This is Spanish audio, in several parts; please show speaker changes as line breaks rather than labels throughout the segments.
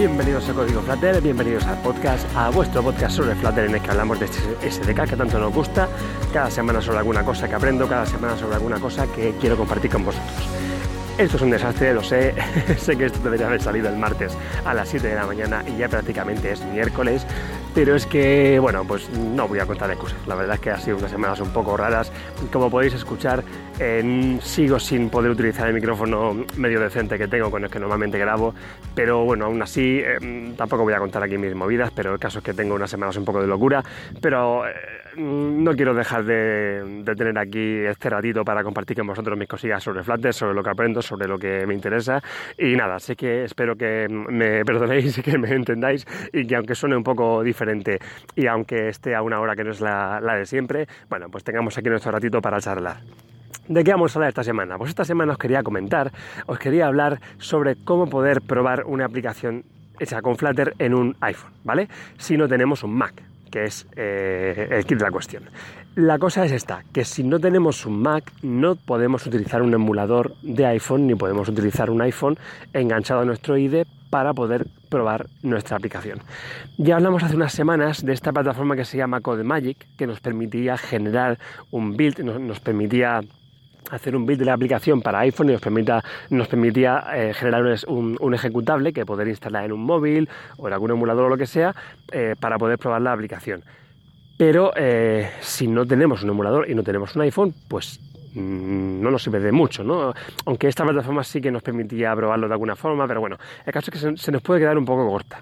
Bienvenidos a Código Flutter, bienvenidos al podcast, a vuestro podcast sobre Flutter en el que hablamos de este SDK que tanto nos gusta, cada semana sobre alguna cosa que aprendo, cada semana sobre alguna cosa que quiero compartir con vosotros. Esto es un desastre, lo sé, sé que esto debería haber salido el martes a las 7 de la mañana y ya prácticamente es miércoles, pero es que, bueno, pues no voy a contar excusas. La verdad es que ha sido unas semanas un poco raras. Como podéis escuchar, sigo sin poder utilizar el micrófono medio decente que tengo con el que normalmente grabo, pero bueno, aún así em, tampoco voy a contar aquí mis movidas, pero el caso es que tengo unas semanas un poco de locura, pero eh, no quiero dejar de, tener aquí este ratito para compartir con vosotros mis cosillas sobre Flutter, sobre lo que aprendo, sobre lo que me interesa y nada, sé que espero que me perdonéis y que me entendáis y que aunque suene un poco diferente, y aunque esté a una hora que no es la, de siempre, bueno, pues tengamos aquí nuestro ratito para charlar. ¿De qué vamos a hablar esta semana? Pues esta semana os quería comentar, os quería hablar sobre cómo poder probar una aplicación hecha con Flutter en un iPhone, ¿vale? Si no tenemos un Mac, que es eh, el kit de la cuestión. La cosa es esta, que si no tenemos un Mac no podemos utilizar un emulador de iPhone ni podemos utilizar un iPhone enganchado a nuestro IDE para poder probar nuestra aplicación. Ya hablamos hace unas semanas de esta plataforma que se llama CodeMagic, que nos permitía generar un build, nos, permitía hacer un build de la aplicación para iPhone y nos, permita, nos permitía eh, generar un, ejecutable que poder instalar en un móvil o en algún emulador o lo que sea eh, para poder probar la aplicación. Pero eh, si no tenemos un emulador y no tenemos un iPhone, pues Mm, no nos sirve de mucho, ¿no? Aunque esta plataforma sí que nos permitía probarlo de alguna forma, pero bueno, el caso es que se, nos puede quedar un poco corta.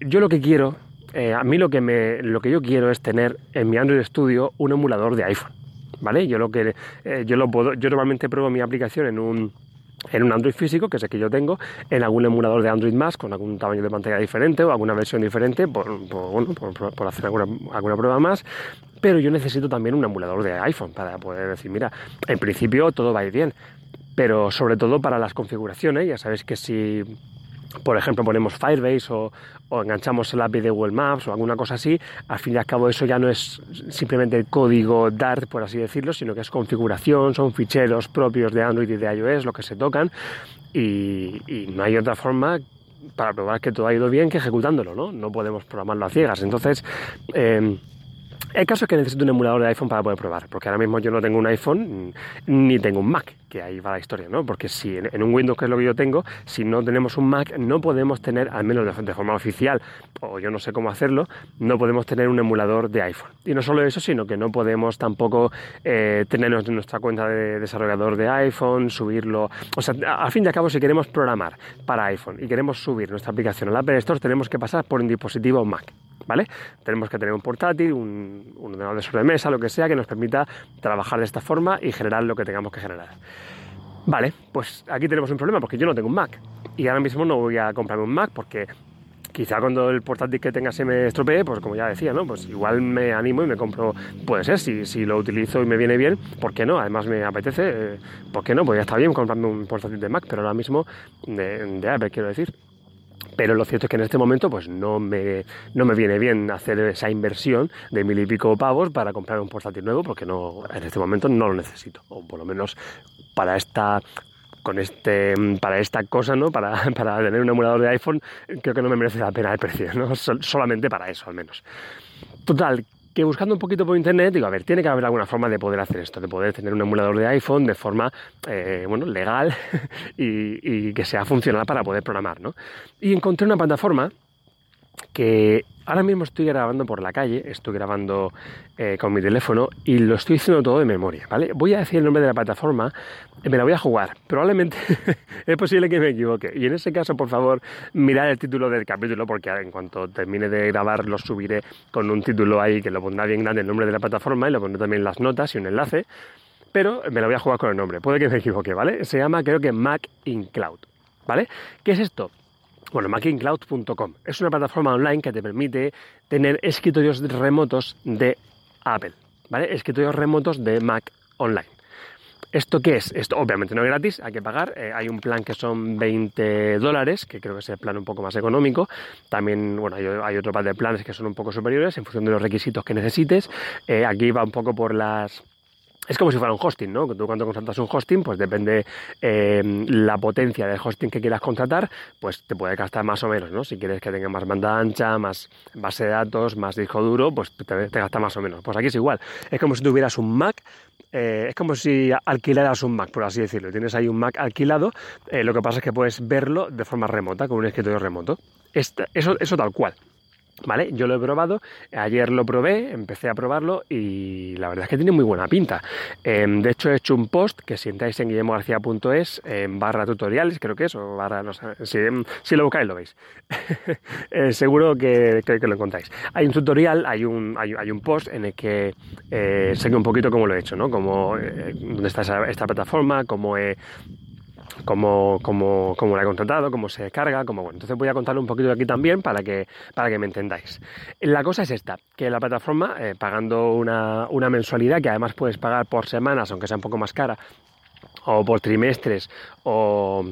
Yo lo que quiero, a mí lo que, me, lo que yo quiero es tener en mi Android Studio un emulador de iPhone, ¿vale? Yo lo que eh, yo lo puedo, yo normalmente pruebo mi aplicación en un en un Android físico, que es el que yo tengo, en algún emulador de Android más, con algún tamaño de pantalla diferente o alguna versión diferente, por, por hacer alguna, alguna, prueba más pero yo necesito también un emulador de iPhone para poder decir, mira, en principio todo va bien, pero sobre todo para las configuraciones, ya sabéis que si por ejemplo, ponemos Firebase o, enganchamos el API de Google Maps o alguna cosa así, al fin y al cabo eso ya no es simplemente el código Dart, por así decirlo, sino que es configuración, son ficheros propios de Android y de iOS lo que se tocan y, no hay otra forma para probar que todo ha ido bien que ejecutándolo, ¿no? No podemos programarlo a ciegas. Entonces, eh, el caso es que necesito un emulador de iPhone para poder probar, porque ahora mismo yo no tengo un iPhone ni tengo un Mac, que ahí va la historia, ¿no? Porque si en, un Windows, que es lo que yo tengo, si no tenemos un Mac, no podemos tener, al menos de, forma oficial, o yo no sé cómo hacerlo, no podemos tener un emulador de iPhone. Y no solo eso, sino que no podemos tampoco eh, tener nuestra cuenta de desarrollador de iPhone, subirlo. O sea, al fin y al cabo, si queremos programar para iPhone y queremos subir nuestra aplicación al Apple Store, tenemos que pasar por un dispositivo Mac. ¿Vale? Tenemos que tener un portátil, un, ordenador de sobremesa, lo que sea, que nos permita trabajar de esta forma y generar lo que tengamos que generar. Vale, pues aquí tenemos un problema porque yo no tengo un Mac y ahora mismo no voy a comprarme un Mac porque quizá cuando el portátil que tenga se me estropee, pues como ya decía, ¿no? Pues igual me animo y me compro, puede ser, si, si lo utilizo y me viene bien, ¿por qué no? Además me apetece, eh, ¿por qué no? Pues ya está bien comprarme un portátil de Mac, pero ahora mismo de, de Apple quiero decir. Pero lo cierto es que en este momento pues no me, no me viene bien hacer esa inversión de mil y pico pavos para comprar un portátil nuevo porque no, en este momento no lo necesito. O por lo menos para esta con este para esta cosa, ¿no? Para, para tener un emulador de iPhone, creo que no me merece la pena el precio, ¿no? solamente para eso al menos. Total, que buscando un poquito por internet, digo, a ver, tiene que haber alguna forma de poder hacer esto, de poder tener un emulador de iPhone de forma, eh, bueno, legal y, y, que sea funcional para poder programar, ¿no? Y encontré una plataforma que ahora mismo estoy grabando por la calle, estoy grabando eh, con mi teléfono y lo estoy haciendo todo de memoria, ¿vale? Voy a decir el nombre de la plataforma, me la voy a jugar, probablemente es posible que me equivoque. Y en ese caso, por favor, mirad el título del capítulo porque en cuanto termine de grabar lo subiré con un título ahí que lo pondrá bien grande el nombre de la plataforma y lo pondré también las notas y un enlace, pero me la voy a jugar con el nombre, puede que me equivoque, ¿vale? Se llama creo que Mac in Cloud, ¿vale? ¿Qué es esto? Bueno, macincloud.com es una plataforma online que te permite tener escritorios remotos de Apple, ¿vale? Escritorios remotos de Mac online. ¿Esto qué es? Esto obviamente no es gratis, hay que pagar. Eh, hay un plan que son 20 dólares, que creo que es el plan un poco más económico. También, bueno, hay, otro par de planes que son un poco superiores en función de los requisitos que necesites. Eh, aquí va un poco por las es como si fuera un hosting, ¿no? Tú cuando contratas un hosting, pues depende eh, la potencia del hosting que quieras contratar, pues te puede gastar más o menos, ¿no? Si quieres que tenga más banda ancha, más base de datos, más disco duro, pues te, gasta más o menos. Pues aquí es igual. Es como si tuvieras un Mac, eh, es como si alquilaras un Mac, por así decirlo. Tienes ahí un Mac alquilado, eh, lo que pasa es que puedes verlo de forma remota, con un escritorio remoto. eso, eso tal cual. ¿Vale? Yo lo he probado, ayer lo probé, empecé a probarlo y la verdad es que tiene muy buena pinta. Em, de hecho he hecho un post que si entráis en guillermogarcía.es en barra tutoriales, creo que es, o barra, no sé, si, em, lo buscáis lo veis. Eh, seguro que, que, lo encontráis. Hay un tutorial, hay un, hay, un post en el que eh, sé que un poquito cómo lo he hecho, ¿no? Como, eh, dónde está esta plataforma, cómo he cómo, cómo, cómo, la he contratado, cómo se carga, cómo bueno. Entonces voy a contarlo un poquito aquí también para que, para que me entendáis. La cosa es esta, que la plataforma, eh, pagando una, una mensualidad que además puedes pagar por semanas, aunque sea un poco más cara, o por trimestres o,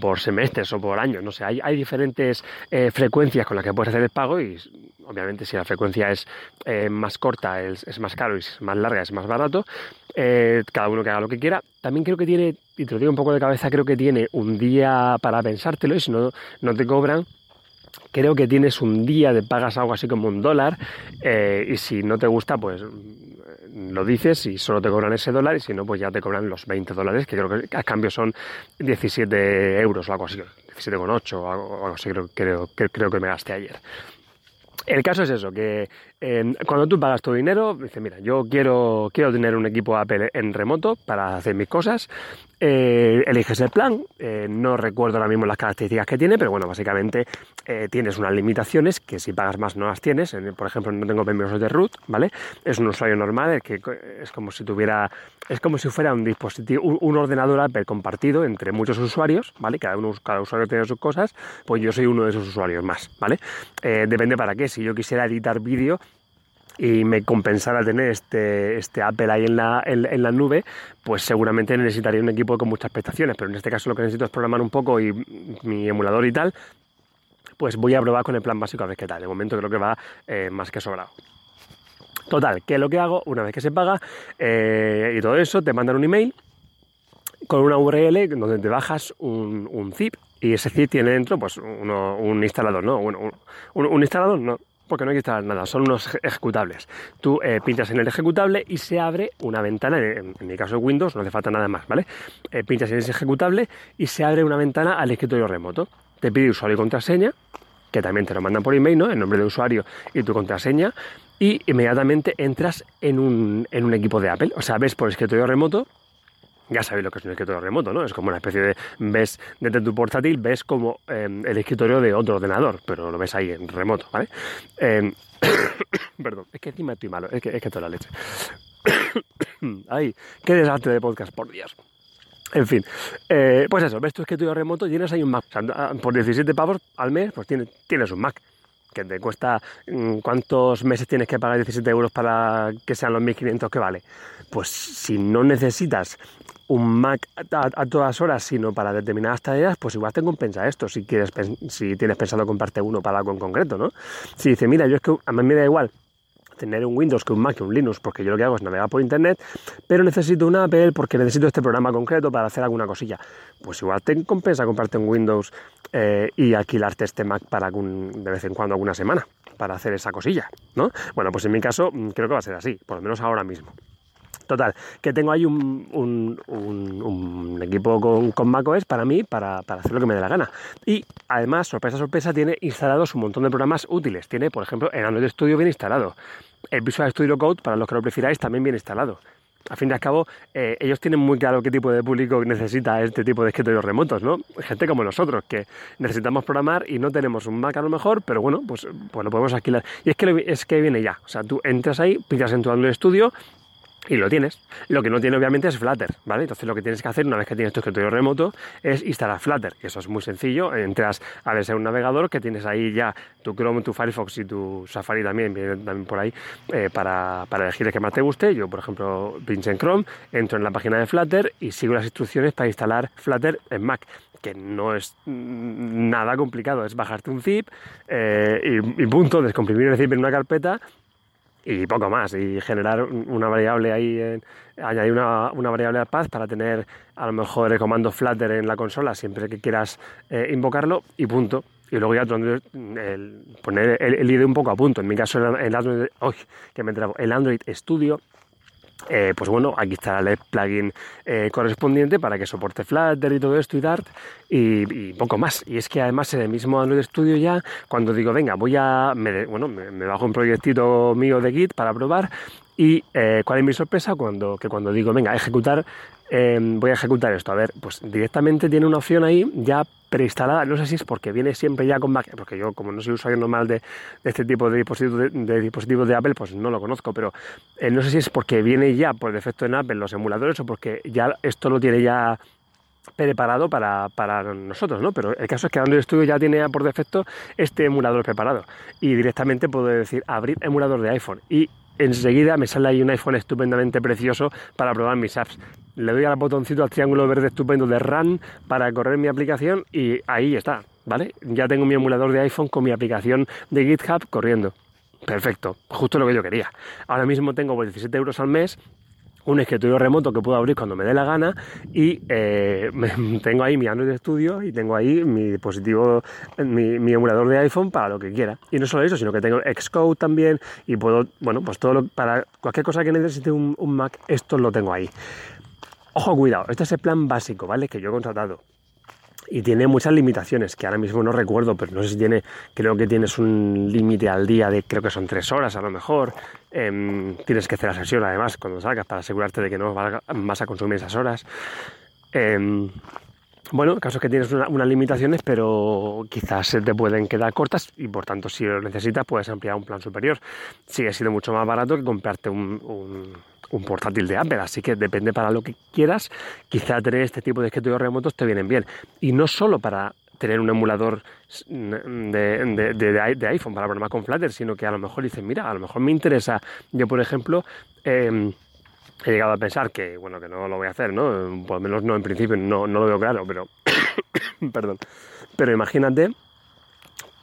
por semestres o por años, no sé, hay, hay diferentes eh, frecuencias con las que puedes hacer el pago y obviamente si la frecuencia es eh, más corta es, más caro y si es más larga es más barato, eh, cada uno que haga lo que quiera. También creo que tiene, y te lo digo un poco de cabeza, creo que tiene un día para pensártelo y si no, no te cobran creo que tienes un día de pagas algo así como un dólar y si no te gusta pues lo dices y solo te cobran ese dólar y si no, pues ya te cobran los 20 dólares, que creo que a cambio son 17 euros o algo así, 17,8 o algo, así creo, creo, creo que me gasté ayer. El caso es eso, que eh, cuando tú pagas tu dinero, dices, mira, yo quiero, quiero tener un equipo Apple en remoto para hacer mis cosas, eh, eliges el plan, eh, no recuerdo ahora mismo las características que tiene, pero bueno, básicamente tienes unas limitaciones que si pagas más no las tienes, por ejemplo, no tengo permisos de root, ¿vale? Es un usuario normal, que es como si tuviera, es como si fuera un dispositivo, un, ordenador Apple compartido entre muchos usuarios, ¿vale? Cada, uno, cada usuario tiene sus cosas, pues yo soy uno de esos usuarios más, ¿vale? depende para qué, si yo quisiera editar vídeo, y me compensara tener este, este Apple ahí en la, en, la nube, pues seguramente necesitaría un equipo con muchas prestaciones, pero en este caso lo que necesito es programar un poco y mi emulador y tal, pues voy a probar con el plan básico a ver qué tal. De momento creo que va eh, más que sobrado. Total, ¿qué es lo que hago? Una vez que se paga eh, y todo eso, te mandan un email con una URL donde te bajas un, un zip y ese zip tiene dentro pues un instalador, ¿no? Un, un instalador, no, porque no hay que instalar nada, son unos ejecutables. Tú eh, pinchas en el ejecutable y se abre una ventana, en, mi caso Windows, no hace falta nada más, ¿vale? Eh, pinchas en ese ejecutable y se abre una ventana al escritorio remoto. Te pide usuario y contraseña, que también te lo mandan por email, ¿no? El nombre de usuario y tu contraseña, y inmediatamente entras en un, en un equipo de Apple. O sea, ves por escritorio remoto ya sabéis lo que es un escritorio remoto, ¿no? Es como una especie de, ves desde tu portátil, ves como em, el escritorio de otro ordenador, pero lo ves ahí en remoto, ¿vale? Em, perdón, es que encima estoy malo, es que, es que toda la leche. Ay, qué desastre de podcast, por Dios. En fin, eh, pues eso, ves tu escritorio remoto, tienes ahí un Mac. por 17 pavos al mes, pues tienes, tienes un Mac que te cuesta, mm, ¿cuántos meses tienes que pagar 17 euros para que sean los 1500 que vale? Pues si no necesitas un Mac a, todas horas, sino para determinadas tareas, pues igual te compensa esto si quieres si tienes pensado comprarte uno para algo en concreto, ¿no? Si dices, mira, yo es que a mí me da igual tener un Windows que un Mac que un Linux, porque yo lo que hago es navegar por internet, pero necesito un Apple porque necesito este programa concreto para hacer alguna cosilla. Pues igual te compensa comprarte un Windows eh, y alquilarte este Mac para de vez en cuando, alguna semana, para hacer esa cosilla, ¿no? Bueno, pues en mi caso mm, creo que va a ser así, por lo menos ahora mismo. Total, que tengo ahí un, equipo con, con, macOS para mí, para, hacer lo que me dé la gana. Y además, sorpresa, sorpresa, tiene instalados un montón de programas útiles. Tiene, por ejemplo, el Android Studio bien instalado. El Visual Studio Code, para los que lo prefiráis, también bien instalado. A fin de al eh, ellos tienen muy claro qué tipo de público necesita este tipo de escritorios remotos, ¿no? Gente como nosotros, que necesitamos programar y no tenemos un Mac a lo mejor, pero bueno, pues, pues lo podemos alquilar. Y es que, es que viene ya. O sea, tú entras ahí, pidas en tu Android Studio, y lo tienes. Lo que no tiene obviamente es Flutter, ¿vale? Entonces lo que tienes que hacer una vez que tienes tu escritorio remoto es instalar Flutter, eso es muy sencillo. Entras a ver un navegador que tienes ahí ya tu Chrome, tu Firefox y tu Safari también, viene también por ahí eh, para, para, elegir el que más te guste. Yo, por ejemplo, pincho en Chrome, entro en la página de Flutter y sigo las instrucciones para instalar Flutter en Mac que no es nada complicado, es bajarte un zip eh, y, y punto, descomprimir el zip en una carpeta y poco más. Y generar una variable ahí, en, añadir una, una, variable al path para tener a lo mejor el comando Flutter en la consola siempre que quieras eh, invocarlo y punto. Y luego ya el, poner el, el, IDE un poco a punto. En mi caso, el Android, que me el Android Studio eh, pues bueno, aquí está el plugin eh, correspondiente para que soporte Flutter y todo esto y Dart y, poco más. Y es que además en el mismo Android Studio ya, cuando digo, venga, voy a, me, bueno, me, bajo un proyectito mío de Git para probar y eh, cuál es mi sorpresa cuando, que cuando digo, venga, ejecutar, voy a ejecutar esto. A ver, pues directamente tiene una opción ahí ya preinstalada, no sé si es porque viene siempre ya con Mac, porque yo como no soy usuario normal de, este tipo de dispositivos de, dispositivos de Apple, pues no lo conozco, pero eh, no sé si es porque viene ya por defecto en Apple los emuladores o porque ya esto lo tiene ya preparado para, para, nosotros, ¿no? Pero el caso es que Android Studio ya tiene por defecto este emulador preparado y directamente puedo decir abrir emulador de iPhone y enseguida me sale ahí un iPhone estupendamente precioso para probar mis apps. Le doy al botoncito al triángulo verde estupendo de Run para correr mi aplicación y ahí está, ¿vale? Ya tengo mi emulador de iPhone con mi aplicación de GitHub corriendo. Perfecto, justo lo que yo quería. Ahora mismo tengo 17 euros al mes un escritorio remoto que puedo abrir cuando me dé la gana y eh, tengo ahí mi Android Studio y tengo ahí mi dispositivo, mi, emulador de iPhone para lo que quiera. Y no solo eso, sino que tengo Xcode también y puedo, bueno, pues todo lo, para cualquier cosa que necesite un, un Mac, esto lo tengo ahí. Ojo, cuidado, este es el plan básico, ¿vale? Que yo he contratado y tiene muchas limitaciones que ahora mismo no recuerdo, pero no sé si tiene, creo que tienes un límite al día de creo que son tres horas a lo mejor. Em, tienes que hacer la sesión además cuando salgas para asegurarte de que no vas a consumir esas horas. Em, bueno, el caso es que tienes unas limitaciones, pero quizás se te pueden quedar cortas y por tanto si lo necesitas puedes ampliar un plan superior. Sigue siendo mucho más barato que comprarte un, portátil de Apple, así que depende para lo que quieras. Quizá tener este tipo de escritorios remotos te vienen bien. Y no solo para tener un emulador de, iPhone para programar con Flutter, sino que a lo mejor dices, mira, a lo mejor me interesa, yo por ejemplo, em, he llegado a pensar que, bueno, que no lo voy a hacer, ¿no? Por lo menos no en principio, no, no lo veo claro, pero, perdón, pero imagínate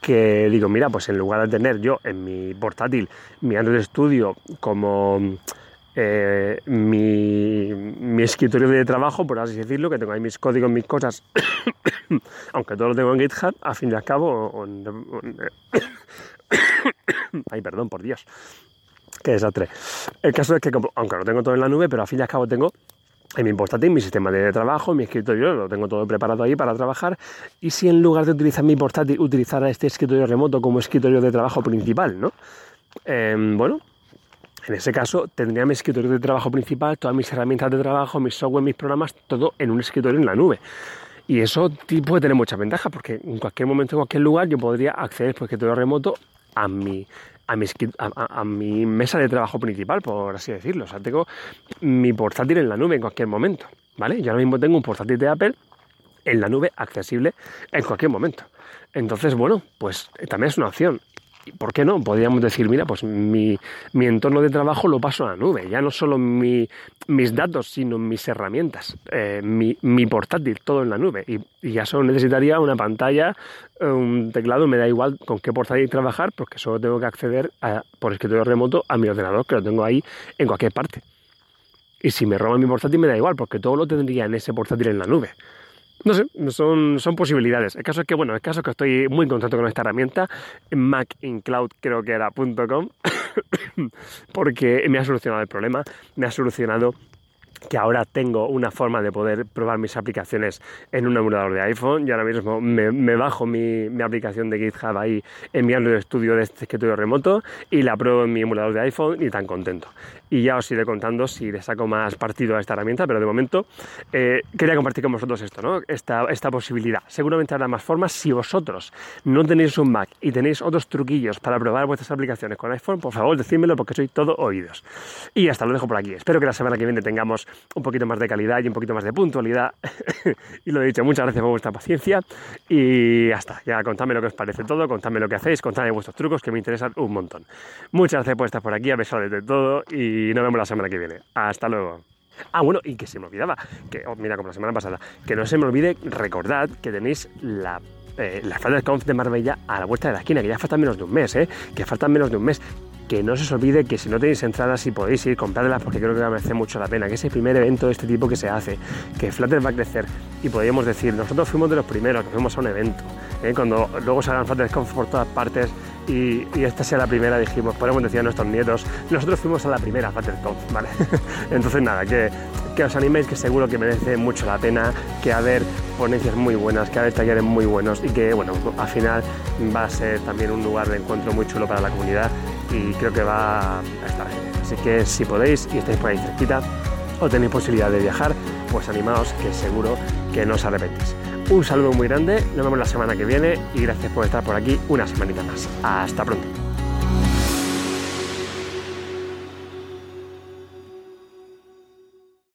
que digo, mira, pues en lugar de tener yo en mi portátil mi Android Studio como eh, mi, escritorio de trabajo, por así decirlo, que tengo ahí mis códigos, mis cosas, aunque todo lo tengo en GitHub, a fin de al cabo, ay, perdón, por Dios, qué desastre. El caso es que, aunque lo tengo todo en la nube, pero a fin y al cabo tengo en mi portátil, mi sistema de trabajo, mi escritorio, lo tengo todo preparado ahí para trabajar. Y si en lugar de utilizar mi portátil, utilizara este escritorio remoto como escritorio de trabajo principal, ¿no? Em, bueno, en ese caso tendría mi escritorio de trabajo principal, todas mis herramientas de trabajo, mis software, mis programas, todo en un escritorio en la nube. Y eso puede tener muchas ventajas porque en cualquier momento, en cualquier lugar, yo podría acceder por escritorio remoto a mi, a mi, a, mi, mesa de trabajo principal, por así decirlo. O sea, tengo mi portátil en la nube en cualquier momento, ¿vale? Yo ahora mismo tengo un portátil de Apple en la nube accesible en cualquier momento. Entonces, bueno, pues también es una opción. ¿Por qué no? Podríamos decir, mira, pues mi, entorno de trabajo lo paso a la nube, ya no solo mis datos, sino mis herramientas, eh, mi, portátil, todo en la nube. Y, ya solo necesitaría una pantalla, un teclado, me da igual con qué portátil trabajar, porque solo tengo que acceder por escritorio remoto a mi ordenador, que lo tengo ahí en cualquier parte. Y si me roban mi portátil me da igual, porque todo lo tendría en ese portátil en la nube. No sé, son, son posibilidades. El caso es que, bueno, el caso es que estoy muy contento con esta herramienta, macincloud creo que era .com, porque me ha solucionado el problema, me ha solucionado que ahora tengo una forma de poder probar mis aplicaciones en un emulador de iPhone y ahora mismo me, bajo mi, aplicación de GitHub ahí enviando el estudio de este escritorio remoto y la pruebo en mi emulador de iPhone y tan contento. Y ya os iré contando si le saco más partido a esta herramienta, pero de momento eh, quería compartir con vosotros esto, ¿no? Esta, esta posibilidad. Seguramente habrá más formas. Si vosotros no tenéis un Mac y tenéis otros truquillos para probar vuestras aplicaciones con iPhone, por favor, decídmelo porque soy todo oídos. Y hasta lo dejo por aquí. Espero que la semana que viene tengamos un poquito más de calidad y un poquito más de puntualidad. y lo he dicho, muchas gracias por vuestra paciencia y hasta. Ya contadme lo que os parece todo, contadme lo que hacéis, contadme vuestros trucos que me interesan un montón. Muchas gracias por estar por aquí, a pesar de todo y nos vemos la semana que viene. Hasta luego. Ah, bueno, y que se me olvidaba, que, oh, mira, como la semana pasada, que no se me olvide, recordad que tenéis la eh, la Conf de Marbella a la vuelta de la esquina, que ya falta menos de un mes, ¿eh? Que faltan menos de un mes que no se os olvide que si no tenéis entradas, si podéis ir, compradlas porque creo que va a merecer mucho la pena, que es el primer evento de este tipo que se hace, que Flutter va a crecer y podríamos decir, nosotros fuimos de los primeros que fuimos a un evento, ¿eh? cuando luego salgan FlutterConf por todas partes y, esta sea la primera, dijimos, podemos decir a nuestros nietos, nosotros fuimos a la primera FlutterConf, ¿vale? Entonces nada, que, que os animéis, que seguro que merece mucho la pena, que a ver ponencias muy buenas, que haber talleres muy buenos y que, bueno, al final va a ser también un lugar de encuentro muy chulo para la comunidad y creo que va a estar genial. Así que si podéis y estáis por ahí cerquita o tenéis posibilidad de viajar, pues animaos que seguro que no os arrepentís. Un saludo muy grande, nos vemos la semana que viene y gracias por estar por aquí una semanita más. Hasta pronto.